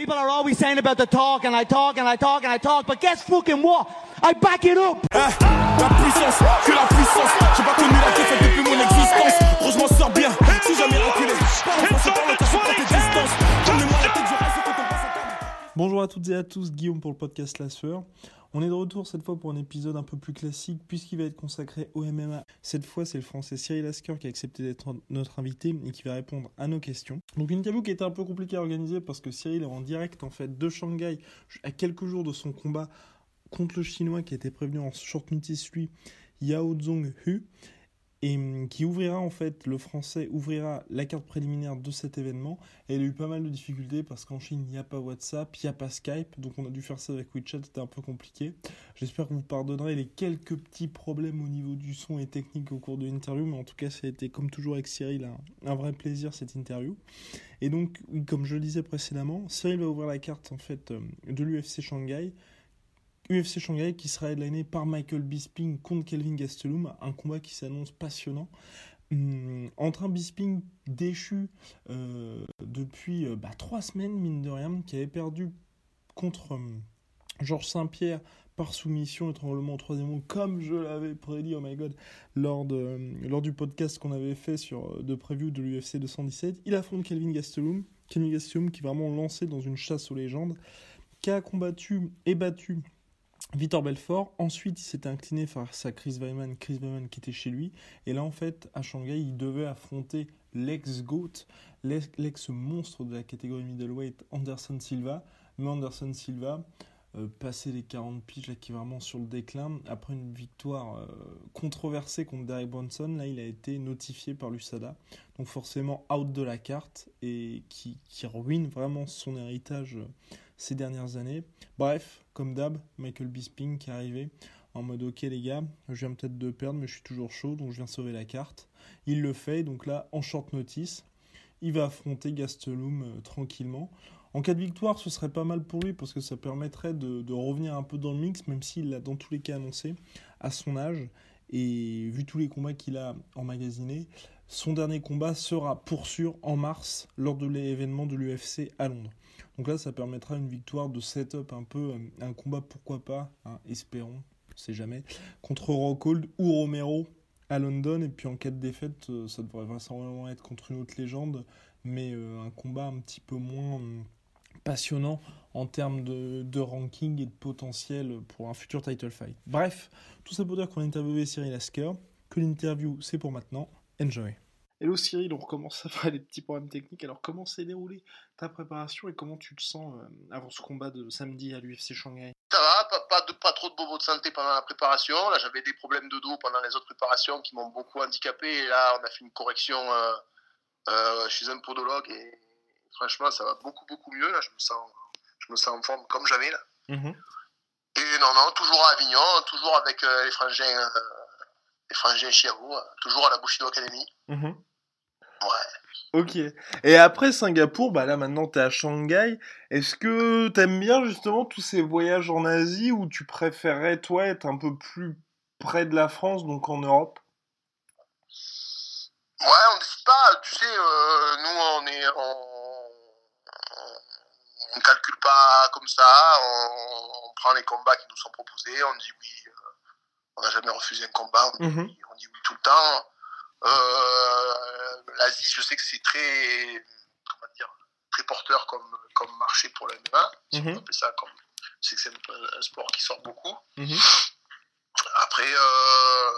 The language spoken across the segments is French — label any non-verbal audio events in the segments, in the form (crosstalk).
People are always saying about the talk, and I talk, and I talk, and I talk, but guess fucking what? I back it up! Eh, la puissance, que la puissance. J'ai pas connu la depuis mon existence. M'en bien, si jamais. Bonjour à toutes et à tous, Guillaume pour le podcast La. On est de retour cette fois pour un épisode un peu plus classique puisqu'il va être consacré au MMA. Cette fois, c'est le français Cyril Asker qui a accepté d'être notre invité et qui va répondre à nos questions. Donc une interview qui était un peu compliquée à organiser parce que Cyril est en direct en fait de Shanghai à quelques jours de son combat contre le chinois qui a été prévenu en short notice lui, Yao Zhong Hu et hum, qui ouvrira en fait, le français ouvrira la carte préliminaire de cet événement. Et il a eu pas mal de difficultés parce qu'en Chine, il n'y a pas WhatsApp, il n'y a pas Skype, donc on a dû faire ça avec WeChat, c'était un peu compliqué. J'espère que vous pardonnerez les quelques petits problèmes au niveau du son et technique au cours de l'interview, mais en tout cas, ça a été comme toujours avec Cyril un, vrai plaisir cette interview. Et donc, comme je le disais précédemment, Cyril va ouvrir la carte en fait euh, de l'UFC Shanghai. UFC Shanghai qui sera headliné par Michael Bisping contre Kelvin Gastelum, un combat qui s'annonce passionnant. Hum, entre un Bisping déchu euh, depuis euh, bah, trois semaines, mine de rien, qui avait perdu contre hum, Georges Saint-Pierre par soumission, étranglement au troisième round, comme je l'avais prédit, oh my god, lors, hum, du podcast qu'on avait fait sur, euh, de preview de l'UFC 217. Il affronte Kelvin Gastelum, Kelvin Gastelum qui est vraiment lancé dans une chasse aux légendes, qui a combattu et battu Victor Belfort. Ensuite, il s'était incliné face à Chris Weidman, Chris Weidman qui était chez lui. Et là, en fait, à Shanghai, il devait affronter l'ex-GOAT, l'ex-monstre de la catégorie middleweight, Anderson Silva. Mais Anderson Silva, euh, passé les 40 piges, là, qui est vraiment sur le déclin, après une victoire euh, controversée contre Derek Bronson, là, il a été notifié par l'USADA. Donc forcément, out de la carte et qui, ruine vraiment son héritage euh, ces dernières années. Bref, comme d'hab, Michael Bisping qui est arrivé en mode ok les gars, je viens peut-être de perdre mais je suis toujours chaud donc je viens sauver la carte. Il le fait donc là en short notice, il va affronter Gastelum euh, tranquillement. En cas de victoire, ce serait pas mal pour lui parce que ça permettrait de, de revenir un peu dans le mix, même s'il l'a dans tous les cas annoncé à son âge. Et vu tous les combats qu'il a emmagasinés, son dernier combat sera pour sûr en mars lors de l'événement de l'UFC à Londres. Donc là, ça permettra une victoire de setup un peu, euh, un combat pourquoi pas, hein, espérons, on sait jamais, contre Rockhold ou Romero à London. Et puis en cas de défaite, euh, ça devrait vraisemblablement être contre une autre légende, mais euh, un combat un petit peu moins hum, passionnant en termes de, de, ranking et de potentiel pour un futur title fight. Bref, tout ça pour dire qu'on a interviewé Cyril Asker, que l'interview c'est pour maintenant. Enjoy Hello Cyril, on recommence après les petits problèmes techniques. Alors comment s'est déroulée ta préparation et comment tu te sens euh, avant ce combat de samedi à l'UFC Shanghai? Ça va, pas, pas, de, pas trop de bobos de santé pendant la préparation. Là j'avais des problèmes de dos pendant les autres préparations qui m'ont beaucoup handicapé. Et là on a fait une correction euh, euh, chez un podologue et franchement ça va beaucoup beaucoup mieux. Là je me sens, je me sens en forme comme jamais là. Mhm. Et non, non, toujours à Avignon, toujours avec euh, les frangins, les frangins toujours à la Bushido Academy. Mhm. Ok. Et après Singapour, bah là maintenant t'es à Shanghai. Est-ce que t'aimes bien justement tous ces voyages en Asie ou tu préférerais toi être un peu plus près de la France, donc en Europe? Ouais, on décide pas. Tu sais, euh, nous on est, on, on calcule pas comme ça. On, on, prend les combats qui nous sont proposés. On dit oui. Euh, on n'a jamais refusé un combat. On dit, Mhm. oui, on dit oui tout le temps. Euh, L'Asie, je sais que c'est très, comment dire, très porteur comme, comme marché pour MMA. Si Mhm. on peut appeler ça comme, je sais que c'est un, un sport qui sort beaucoup. Mhm. Après, euh,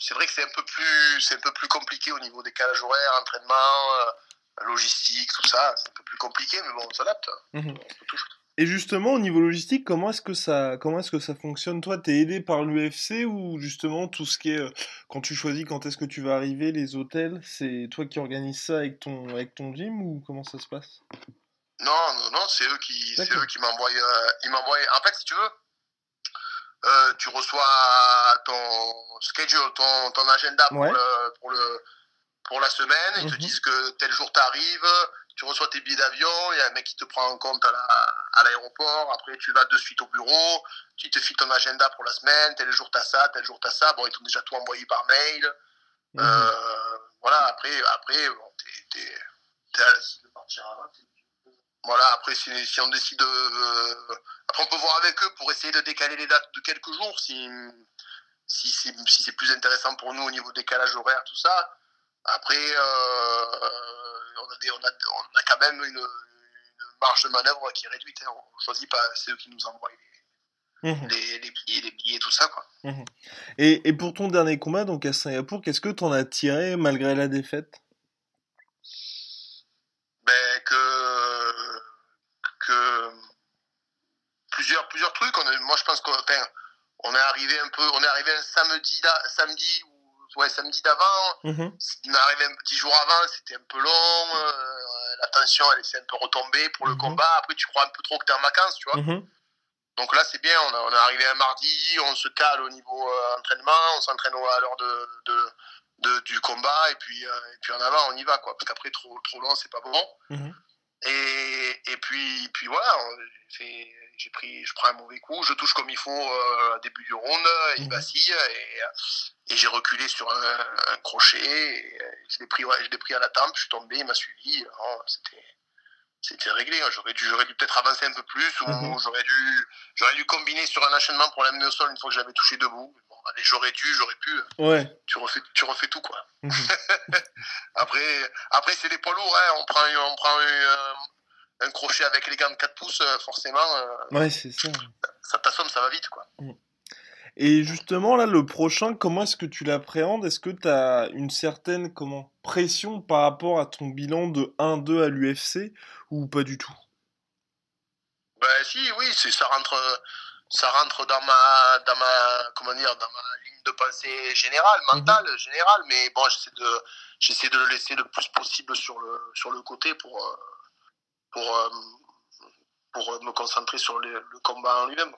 c'est vrai que c'est un peu plus, c'est un peu plus compliqué au niveau des calages horaires, entraînement, euh, logistique, tout ça. C'est un peu plus compliqué, mais bon, on s'adapte. Mhm. On peut tout- Et justement, au niveau logistique, comment est-ce que ça, comment est-ce que ça fonctionne? Toi, t'es aidé par l'UFC ou justement tout ce qui est euh, quand tu choisis quand est-ce que tu vas arriver, les hôtels, c'est toi qui organises ça avec ton, avec ton gym ou comment ça se passe? Non, non, non, c'est eux qui, c'est eux qui m'envoient, euh, ils m'envoient. En fait, si tu veux, euh, tu reçois ton schedule, ton, ton agenda pour, Ouais. le, pour le, pour la semaine. Ils te Mhm. disent que tel jour t'arrives, tu reçois tes billets d'avion, il y a un mec qui te prend en compte à la- à l'aéroport, après tu vas de suite au bureau, tu te files ton agenda pour la semaine, tel jour t'as ça, tel jour t'as ça, bon ils t'ont déjà tout envoyé par mail, Mhm. euh, voilà, après, après bon, t'es, Voilà, après si, si on décide de... euh, après on peut voir avec eux pour essayer de décaler les dates de quelques jours, si, si, c'est, si c'est plus intéressant pour nous au niveau décalage horaire, tout ça. Après, euh, on, a des, on, a, on a quand même une, une marge de manœuvre qui est réduite. hein. On choisit pas, c'est eux qui nous envoient les, Mhm. les, les billets, les billets, tout ça. Quoi. Et, et pour ton dernier combat, donc à Singapour, qu'est-ce que t'en as tiré malgré la défaite? Ben, que, que plusieurs, plusieurs trucs. On est- moi, je pense qu'on on est arrivé un peu, on est arrivé un samedi, samedi ouais, samedi d'avant. M'est arrivé un- dix jours avant, c'était un peu long. euh, la tension, elle s'est un peu retombée pour le Mhm. combat. Après, tu crois un peu trop que t'es en vacances, tu vois. Mhm. Donc là, c'est bien. On, a- on est arrivé un mardi, on se cale au niveau euh, entraînement, on s'entraîne à l'heure de, de, de- du combat, et puis, euh, et puis en avant, on y va, quoi. Parce qu'après, trop, trop long, c'est pas bon. Mhm. Et, et puis, puis voilà, on- j'ai pris, je prends un mauvais coup, je touche comme il faut euh, au début du round, il Mhm. vacille, et, et j'ai reculé sur un, un crochet, et euh, je l'ai pris, ouais, je l'ai pris à la tempe, je suis tombé, il m'a suivi, alors, c'était c'était réglé. hein. J'aurais dû, j'aurais dû peut-être avancer un peu plus, ou Mhm. j'aurais dû, j'aurais dû combiner sur un enchaînement pour l'amener au sol une fois que j'avais touché debout. Bon, allez, j'aurais dû, j'aurais pu. Ouais. Tu refais, tu refais tout quoi. Mhm. (laughs) Après, après c'est des poids lourds. Hein. On prend, on prend un, un crochet avec les gants de 4 pouces, euh, forcément, euh, Ouais, c'est ça. ça t'assomme, ça va vite quoi. Et justement, là, le prochain, comment est-ce que tu l'appréhendes? Est-ce que tu as une certaine comment, pression par rapport à ton bilan de 1-2 à l'UFC ou pas du tout? Ben si, oui, c'est ça rentre, ça rentre dans ma, dans ma, comment dire, dans ma ligne de pensée générale, mentale, générale. Mais bon, j'essaie de, j'essaie de le laisser le plus possible sur le, sur le côté pour, euh, pour, euh, pour me concentrer sur le, le combat en lui-même,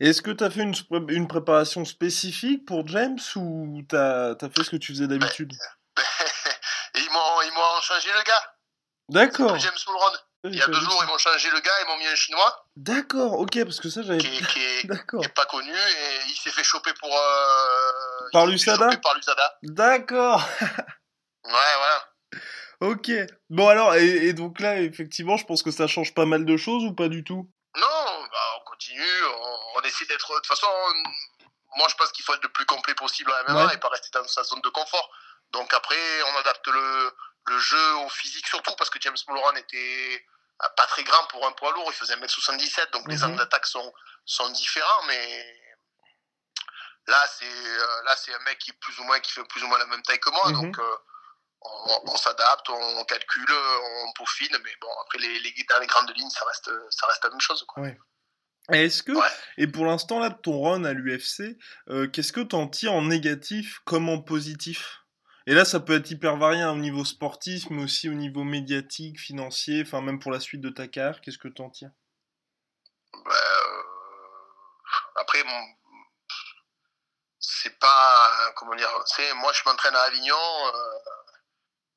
Est-ce que tu as fait une, préparation spécifique pour James ou tu as, fait ce que tu faisais d'habitude? (laughs) Ils m'ont, ils m'ont changé le gars. D'accord. James Mulron. Il y a deux jours, ils m'ont changé le gars, ils m'ont mis un chinois D'accord, ok, parce que ça j'avais. qui (laughs) qui est, pas connu et il s'est fait choper pour. euh, Par l'USADA Par l'USADA. D'accord. (laughs) Ouais, voilà. Ok. Bon alors, et, et donc là, effectivement, je pense que ça change pas mal de choses ou pas du tout? Non, bah, on continue, on, on essaie d'être. De toute façon, on- moi je pense qu'il faut être le plus complet possible à MMA Ouais. et pas rester dans sa zone de confort. Donc après, on adapte le, le jeu au physique surtout parce que James Mulron était euh, pas très grand pour un poids lourd, il faisait 1m77, donc les Mhm. angles d'attaque sont, sont différents, mais là c'est euh, là c'est un mec qui est plus ou moins qui fait plus ou moins la même taille que moi, Mhm. donc euh, on, on s'adapte, on calcule, on peaufine, mais bon après les, les, dans les grandes lignes ça reste ça reste la même chose quoi. Et Est-ce que, Ouais. et pour l'instant là de ton run à l'UFC, euh, qu'est-ce que t'en tires en négatif comme en positif? Et là, ça peut être hyper varié hein, au niveau sportif, mais aussi au niveau médiatique, financier, enfin même pour la suite de ta carrière, qu'est-ce que t'en tires? Ben, euh, après, c'est pas comment dire. C'est moi, je m'entraîne à Avignon. euh,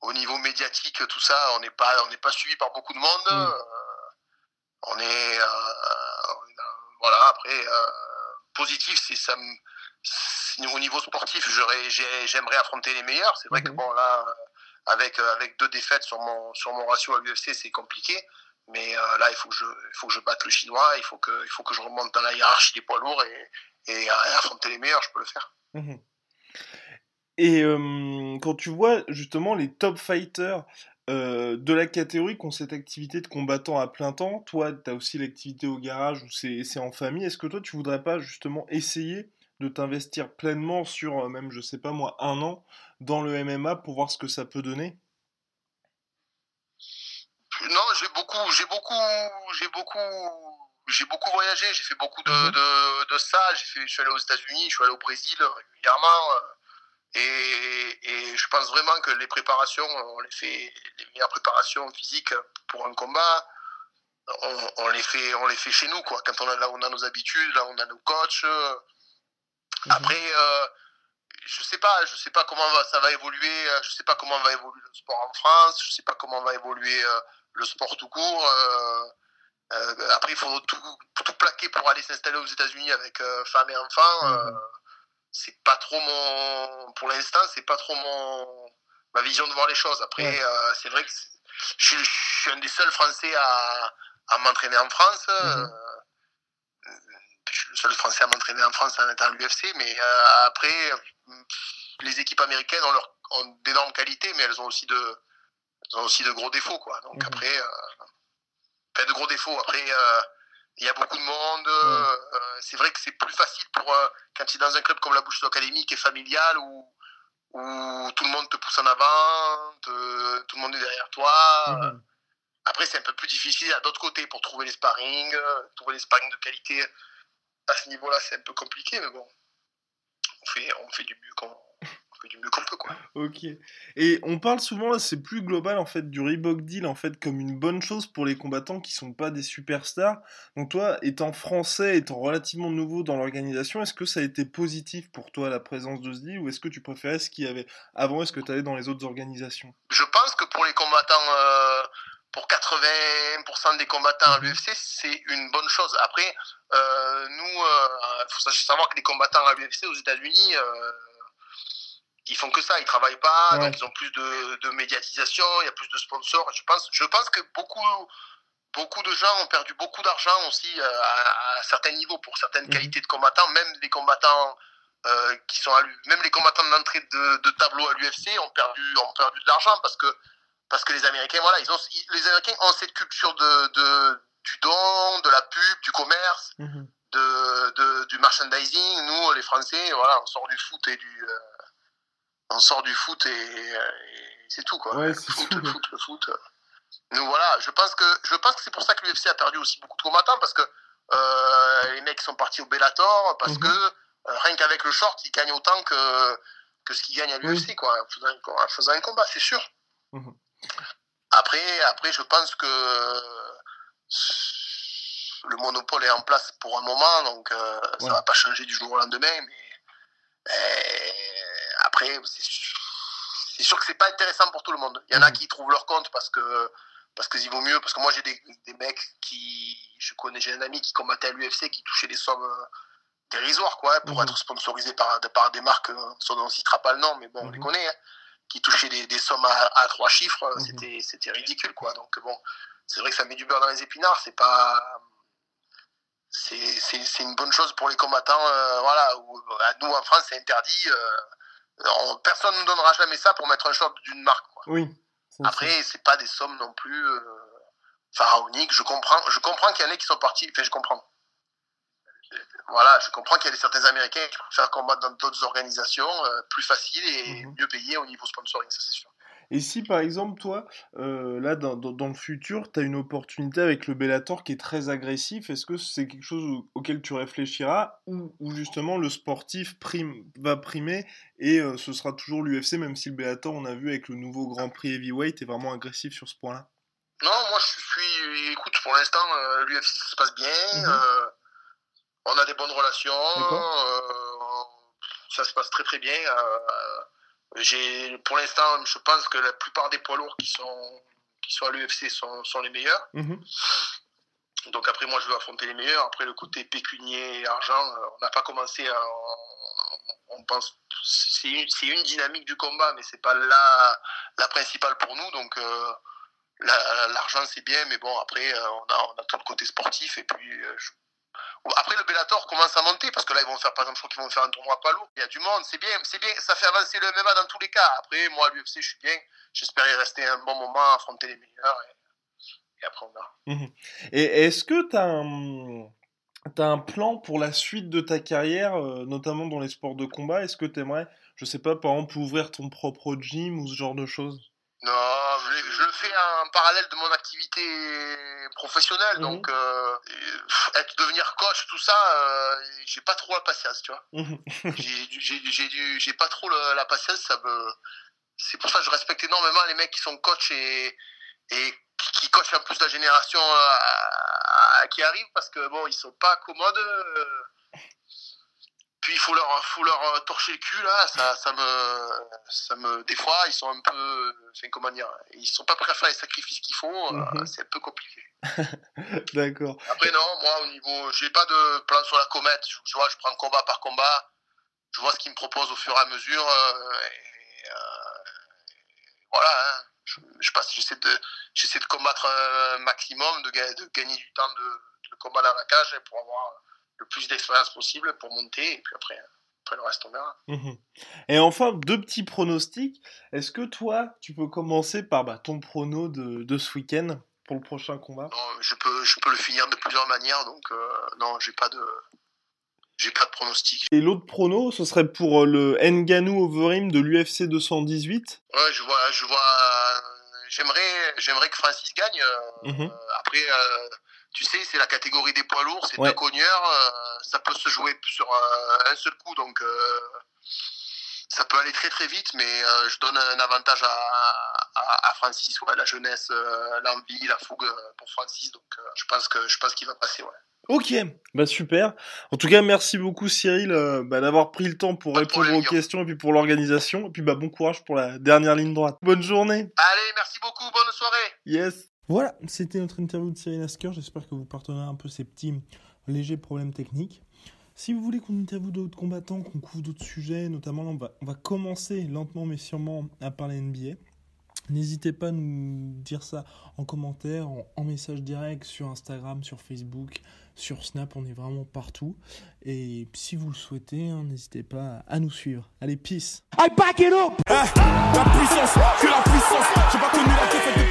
au niveau médiatique, tout ça, on n'est pas, on n'est pas suivi par beaucoup de monde. Mm. euh, on est, euh, dans- voilà. Après, euh, positif, c'est ça. Au niveau sportif, j'aimerais affronter les meilleurs. C'est vrai que Mhm. bon là, euh, avec euh, avec deux défaites sur mon sur mon ratio à l'UFC, c'est compliqué. Mais euh, là, il faut que je, il faut que je batte le chinois, il faut que, il faut que je remonte dans la hiérarchie des poids lourds et, et, euh, affronter les meilleurs, je peux le faire. Mhm. Et euh, quand tu vois justement les top fighters euh, de la catégorie qui ont cette activité de combattant à plein temps, toi tu as aussi l'activité au garage où c'est en famille, est-ce que toi tu voudrais pas justement essayer de t'investir pleinement sur euh, même je sais pas moi un an dans le MMA pour voir ce que ça peut donner? Non, j'ai beaucoup, j'ai beaucoup, j'ai beaucoup j'ai beaucoup voyagé, j'ai fait beaucoup de, Mhm. de, j'ai fait, je suis allé aux États-Unis, je suis allé au Brésil régulièrement. Et, et je pense vraiment que les préparations, on les fait, les meilleures préparations physiques pour un combat, on, on les fait, on les fait chez nous, quoi. Quand on a, là, on a nos habitudes, là, on a nos coachs. Mhm. Après, euh, je sais pas, je sais pas comment va, ça va évoluer, euh, je sais pas comment va évoluer le sport en France, je sais pas comment va évoluer euh, le sport tout court. euh, euh, après, il faut tout, tout plaquer pour aller s'installer aux États-Unis avec femmes et enfants. Mhm. C'est pas trop mon, pour l'instant, c'est pas trop mon, ma vision de voir les choses. Après, Ouais. euh, c'est vrai que je suis, je suis un des seuls Français à, à m'entraîner en France. Mhm. euh, je suis le seul Français à m'entraîner en France en étant à l'UFC, mais euh, après, les équipes américaines ont, leur, ont d'énormes qualités, mais elles ont aussi de, elles ont aussi de gros défauts, quoi. Donc Mhm. après, euh, enfin, de gros défauts. Après, il y a beaucoup de monde. euh, euh, c'est vrai que c'est plus facile pour euh, quand tu es dans un club comme la Bouche Academy qui est familial où, où tout le monde te pousse en avant, te- tout le monde est derrière toi. Mhm. Après, c'est un peu plus difficile à d'autres côtés pour trouver les sparring, trouver les sparring de qualité. À ce niveau-là, c'est un peu compliqué, mais bon, on fait, on fait du mieux qu'on fait du mieux qu'on peut, quoi. Ok. Et on parle souvent, c'est plus global en fait, du Reebok Deal en fait comme une bonne chose pour les combattants qui sont pas des superstars. Donc toi, étant français, étant relativement nouveau dans l'organisation, est-ce que ça a été positif pour toi la présence de ce deal ou est-ce que tu préférais ce qu'il y avait avant et ce que tu avais dans les autres organisations? Je pense que pour les combattants, euh, pour 80% des combattants à Mhm. l'UFC, c'est une bonne chose. Après, euh, nous, il faut savoir que les combattants à l'UFC aux États-Unis, euh, ils font que ça, ils travaillent pas, Ouais. donc ils ont plus de, de médiatisation, il y a plus de sponsors. Je pense, je pense que beaucoup, beaucoup de gens ont perdu beaucoup d'argent aussi euh, à, à certains niveaux pour certaines Mhm. qualités de combattants, même les combattants euh, qui sont à même les combattants d'entrée de, de tableau à l'UFC ont perdu, ont perdu de l'argent parce que parce que les Américains, voilà, ils ont, ils- les Américains ont cette culture de, de du don, de la pub, du commerce, Mhm. de, de- du merchandising. Nous, les Français, voilà, on sort du foot et du, euh, on sort du foot et, et c'est tout quoi. Ouais, le foot, le foot, le foot. Nous voilà, je pense que je pense que c'est pour ça que l'UFC a perdu aussi beaucoup de combattants parce que euh, les mecs sont partis au Bellator parce Mhm. que euh, rien qu'avec le short, ils gagnent autant que que ce qu'ils gagnent à l'UFC quoi, en faisant, en faisant un combat, c'est sûr. Mhm. Après, après, je pense que le monopole est en place pour un moment, donc euh, ça Ouais. va pas changer du jour au lendemain. Mais après, c'est sûr, que c'est pas intéressant pour tout le monde. Il y en a Mhm. qui trouvent leur compte parce que parce qu'il vaut mieux. Parce que moi, j'ai des, des mecs qui, je connais, j'ai un ami qui combattait à l'UFC qui touchait des sommes euh, dérisoires, quoi, pour Mhm. être sponsorisé par, par des marques, euh, on ne citera pas le nom, mais bon, on les Mhm. connaît, hein, qui touchaient des, des sommes à, à trois chiffres, euh, c'était, ridicule, quoi. Donc bon, c'est vrai que ça met du beurre dans les épinards, c'est pas. C'est, une bonne chose pour les combattants, euh, voilà. Où, à nous en France, c'est interdit. euh, on- personne ne nous donnera jamais ça pour mettre un short d'une marque, quoi. Oui. Après, c'est pas des sommes non plus euh, pharaoniques. Je comprends, je comprends qu'il y en ait qui sont partis. Enfin, je comprends. Voilà, je comprends qu'il y a des certains Américains qui préfèrent combattre dans d'autres organisations euh, plus faciles et Mhm. mieux payées au niveau sponsoring, ça c'est sûr. Et si par exemple, toi, euh, là, dans, dans- dans le futur, tu as une opportunité avec le Bellator qui est très agressif, est-ce que c'est quelque chose au- auquel tu réfléchiras ou, ou justement le sportif prime, va primer et euh, ce sera toujours l'UFC, même si le Bellator, on a vu avec le nouveau Grand Prix Heavyweight, est vraiment agressif sur ce point-là? Non, moi je suis. Écoute, pour l'instant, euh, l'UFC ça se passe bien. Mhm. on a des bonnes relations. Ça se passe très très bien. euh, j'ai, pour l'instant, je pense que la plupart des poids lourds qui sont, qui sont à l'UFC sont, sont les meilleurs. Mhm. Donc après, moi, je veux affronter les meilleurs. Après, le côté pécunier et argent, euh, on n'a pas commencé à... On pense... C'est une, c'est une dynamique du combat, mais c'est pas la, la principale pour nous. Donc euh, la- l'argent, c'est bien, mais bon, après, euh, on, a, on a tout le côté sportif. Et puis... euh, je- Après, le Bellator commence à monter, parce que là, ils vont faire, par exemple, je crois vont faire un tournoi pas lourd. Il y a du monde, c'est bien, c'est bien, ça fait avancer le MMA dans tous les cas. Après, moi, à l'UFC, je suis bien. J'espère y rester un bon moment, affronter les meilleurs. Et, après, on verra. Et est-ce que tu as un... T'as un plan pour la suite de ta carrière, euh, notamment dans les sports de combat? Est-ce que tu aimerais, je sais pas, par exemple, ouvrir ton propre gym ou ce genre de choses? Non, je, je, le fais en parallèle de mon activité professionnelle. Mhm. Donc, euh, être, devenir coach, tout ça, euh, j'ai pas trop la patience, tu vois. Mhm. (laughs) j'ai pas trop la patience. Ça me... C'est pour ça que je respecte énormément les mecs qui sont coachs et, et qui coachent en plus la génération euh, qui arrive parce que bon, ils sont pas commodes. euh, puis il faut leur, faut leur torcher le cul là, ça, ça me, ça me, des fois ils sont un peu, enfin, comment dire, ils sont pas prêts à faire les sacrifices qu'il faut, Mhm. euh, c'est un peu compliqué. (laughs) D'accord. Après non, moi au niveau, j'ai pas de plan sur la comète, je, je vois, je prends combat par combat, je vois ce qu'ils me proposent au fur et à mesure, euh, et, euh, voilà, hein. je, je passe, j'essaie de, j'essaie de combattre un maximum, de, ga- de gagner du temps de, de combat dans la cage pour avoir le plus d'expérience possible pour monter, et puis après, après le reste on verra. Mhm. Et enfin, deux petits pronostics. Est-ce que toi, tu peux commencer par bah, ton prono de, de ce week-end pour le prochain combat? Non, je peux, je peux le finir de plusieurs manières, donc euh, non, j'ai pas de, j'ai pas de pronostic. Et l'autre prono, ce serait pour euh, le Nganou Overeem de l'UFC 218. Ouais, je vois, je vois. J'aimerais, j'aimerais que Francis gagne. euh, Mhm. euh, après, euh, tu sais, c'est la catégorie des poids lourds, c'est Ouais. deux cogneurs, euh, ça peut se jouer sur euh, un seul coup, donc euh, ça peut aller très très vite, mais euh, je donne un avantage à, à, à Francis, ouais, la jeunesse, l'envie, la fougue pour Francis, donc je pense que je pense qu'il va passer, ouais. Ok, bah super. En tout cas, merci beaucoup Cyril euh, bah, d'avoir pris le temps pour Pas répondre aux questions et puis pour l'organisation. Et puis bah bon courage pour la dernière ligne droite. Bonne journée. Allez, merci beaucoup, bonne soirée. Yes. Voilà, c'était notre interview de Cyril Asker. J'espère que vous pardonnerez un peu ces petits légers problèmes techniques. Si vous voulez qu'on interviewe d'autres combattants, qu'on couvre d'autres sujets, notamment on va, on va commencer lentement mais sûrement à parler NBA. N'hésitez pas à nous dire ça en commentaire, en, message direct sur Instagram, sur Facebook, sur Snap, on est vraiment partout. Et si vous le souhaitez, hein, n'hésitez pas à nous suivre. Allez, peace back up. La puissance, la puissance. Pas connu